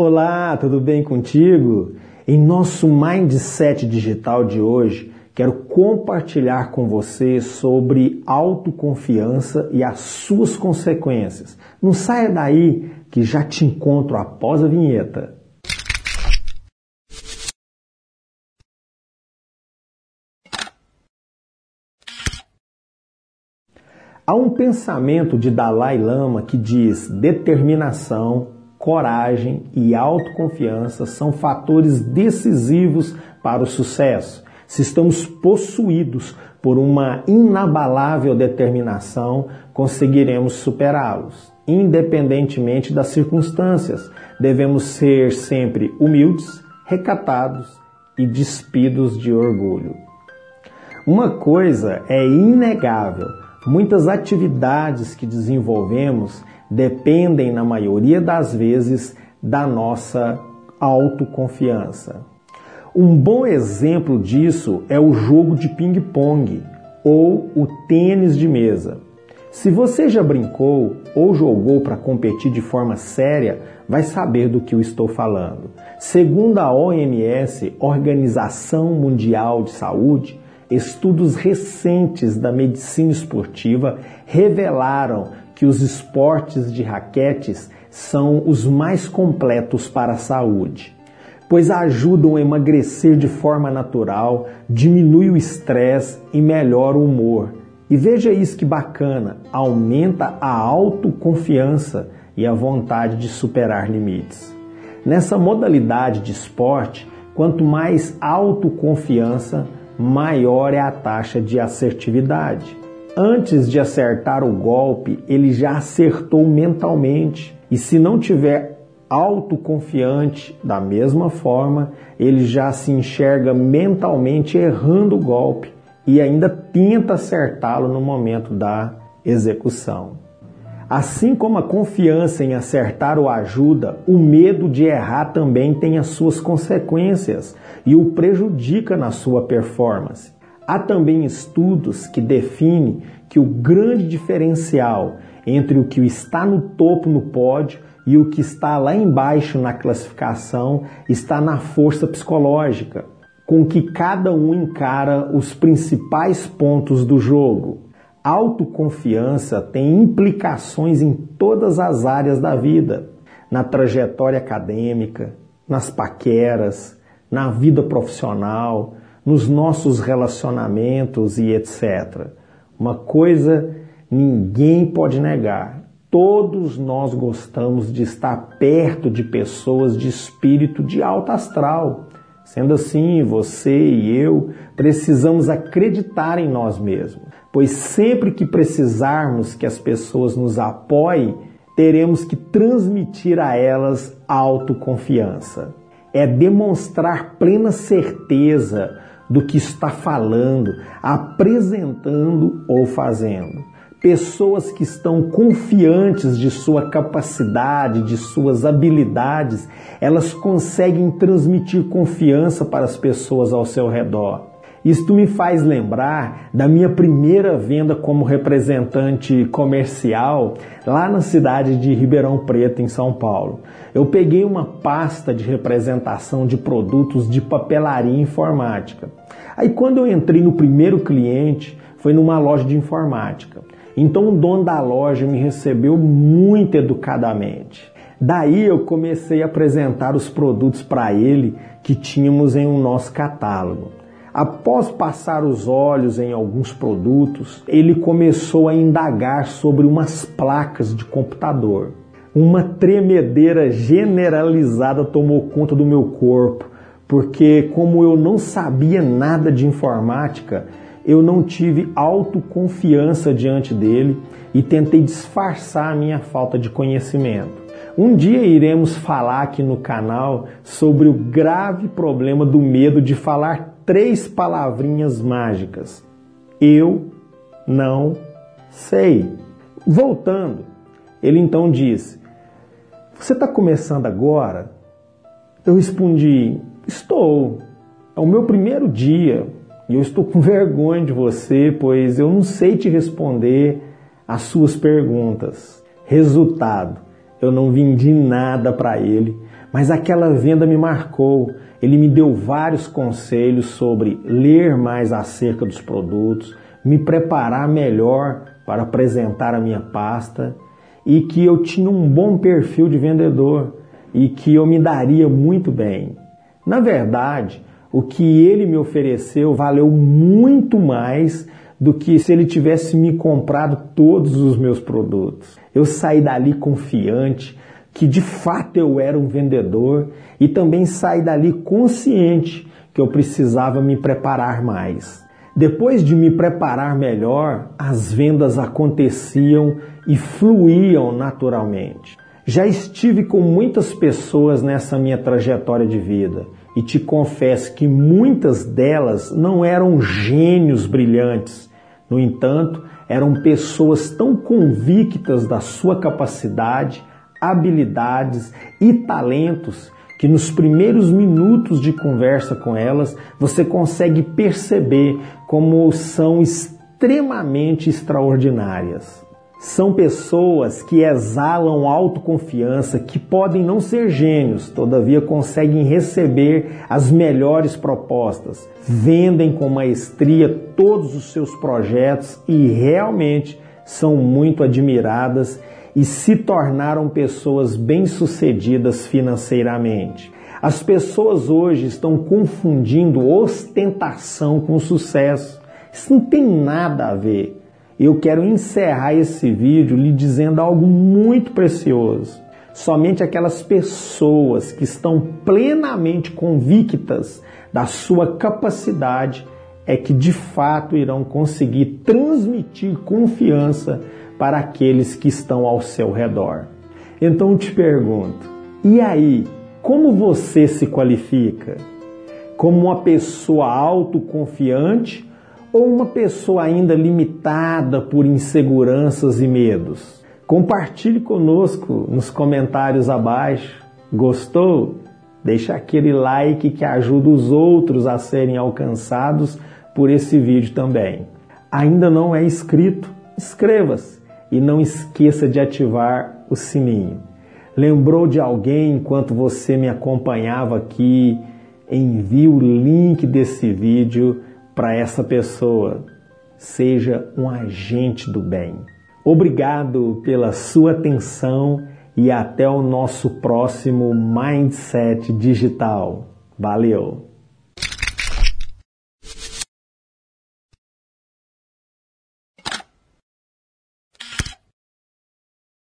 Olá, tudo bem contigo? Em nosso Mindset Digital de hoje, quero compartilhar com você sobre autoconfiança e as suas consequências. Não saia daí que já te encontro após a vinheta. Há um pensamento de Dalai Lama que diz determinação, coragem e autoconfiança são fatores decisivos para o sucesso. Se estamos possuídos por uma inabalável determinação, conseguiremos superá-los, independentemente das circunstâncias. Devemos ser sempre humildes, recatados e despidos de orgulho. Uma coisa é inegável: muitas atividades que desenvolvemos dependem, na maioria das vezes, da nossa autoconfiança. Um bom exemplo disso é o jogo de ping-pong ou o tênis de mesa. Se você já brincou ou jogou para competir de forma séria, vai saber do que eu estou falando. Segundo a OMS, Organização Mundial de Saúde, estudos recentes da medicina esportiva revelaram que os esportes de raquetes são os mais completos para a saúde, pois ajudam a emagrecer de forma natural, diminui o estresse e melhora o humor. E veja isso que bacana, aumenta a autoconfiança e a vontade de superar limites. Nessa modalidade de esporte, quanto mais autoconfiança, maior é a taxa de assertividade. Antes de acertar o golpe, ele já acertou mentalmente. E se não tiver autoconfiante da mesma forma, ele já se enxerga mentalmente errando o golpe e ainda tenta acertá-lo no momento da execução. Assim como a confiança em acertar o ajuda, o medo de errar também tem as suas consequências e o prejudica na sua performance. Há também estudos que definem que o grande diferencial entre o que está no topo no pódio e o que está lá embaixo na classificação está na força psicológica, com que cada um encara os principais pontos do jogo. Autoconfiança tem implicações em todas as áreas da vida, na trajetória acadêmica, nas paqueras, na vida profissional, nos nossos relacionamentos e etc. Uma coisa ninguém pode negar. Todos nós gostamos de estar perto de pessoas de espírito de alto astral. Sendo assim, você e eu precisamos acreditar em nós mesmos, pois sempre que precisarmos que as pessoas nos apoiem, teremos que transmitir a elas autoconfiança. É demonstrar plena certeza do que está falando, apresentando ou fazendo. Pessoas que estão confiantes de sua capacidade, de suas habilidades, elas conseguem transmitir confiança para as pessoas ao seu redor. Isto me faz lembrar da minha primeira venda como representante comercial lá na cidade de Ribeirão Preto, em São Paulo. Eu peguei uma pasta de representação de produtos de papelaria informática. Aí quando eu entrei no primeiro cliente, foi numa loja de informática. Então o dono da loja me recebeu muito educadamente. Daí eu comecei a apresentar os produtos para ele que tínhamos em um nosso catálogo. Após passar os olhos em alguns produtos, ele começou a indagar sobre umas placas de computador. Uma tremedeira generalizada tomou conta do meu corpo, porque, como eu não sabia nada de informática, eu não tive autoconfiança diante dele e tentei disfarçar a minha falta de conhecimento. Um dia iremos falar aqui no canal sobre o grave problema do medo de falar três palavrinhas mágicas. Eu não sei. Voltando, ele então disse: Você está começando agora? Eu respondi: Estou. É o meu primeiro dia e eu estou com vergonha de você, pois eu não sei te responder as suas perguntas. Resultado: eu não vendi nada para ele, mas aquela venda me marcou. Ele me deu vários conselhos sobre ler mais acerca dos produtos, me preparar melhor para apresentar a minha pasta e que eu tinha um bom perfil de vendedor e que eu me daria muito bem. Na verdade, o que ele me ofereceu valeu muito mais do que se ele tivesse me comprado todos os meus produtos. Eu saí dali confiante que de fato eu era um vendedor e também saí dali consciente que eu precisava me preparar mais. Depois de me preparar melhor, as vendas aconteciam e fluíam naturalmente. Já estive com muitas pessoas nessa minha trajetória de vida e te confesso que muitas delas não eram gênios brilhantes. No entanto, eram pessoas tão convictas da sua capacidade, habilidades e talentos que nos primeiros minutos de conversa com elas você consegue perceber como são extremamente extraordinárias. São pessoas que exalam autoconfiança, que podem não ser gênios, todavia conseguem receber as melhores propostas, vendem com maestria todos os seus projetos e realmente são muito admiradas e se tornaram pessoas bem-sucedidas financeiramente. As pessoas hoje estão confundindo ostentação com sucesso. Isso não tem nada a ver. Eu quero encerrar esse vídeo lhe dizendo algo muito precioso. Somente aquelas pessoas que estão plenamente convictas da sua capacidade é que de fato irão conseguir transmitir confiança para aqueles que estão ao seu redor. Então eu te pergunto: e aí, como você se qualifica? Como uma pessoa autoconfiante ou uma pessoa ainda limitada por inseguranças e medos? Compartilhe conosco nos comentários abaixo. Gostou? Deixa aquele like que ajuda os outros a serem alcançados por esse vídeo também. Ainda não é inscrito? Inscreva-se e não esqueça de ativar o sininho. Lembrou de alguém enquanto você me acompanhava aqui? Envie o link desse vídeo para essa pessoa. Seja um agente do bem. Obrigado pela sua atenção e até o nosso próximo Mindset Digital. Valeu!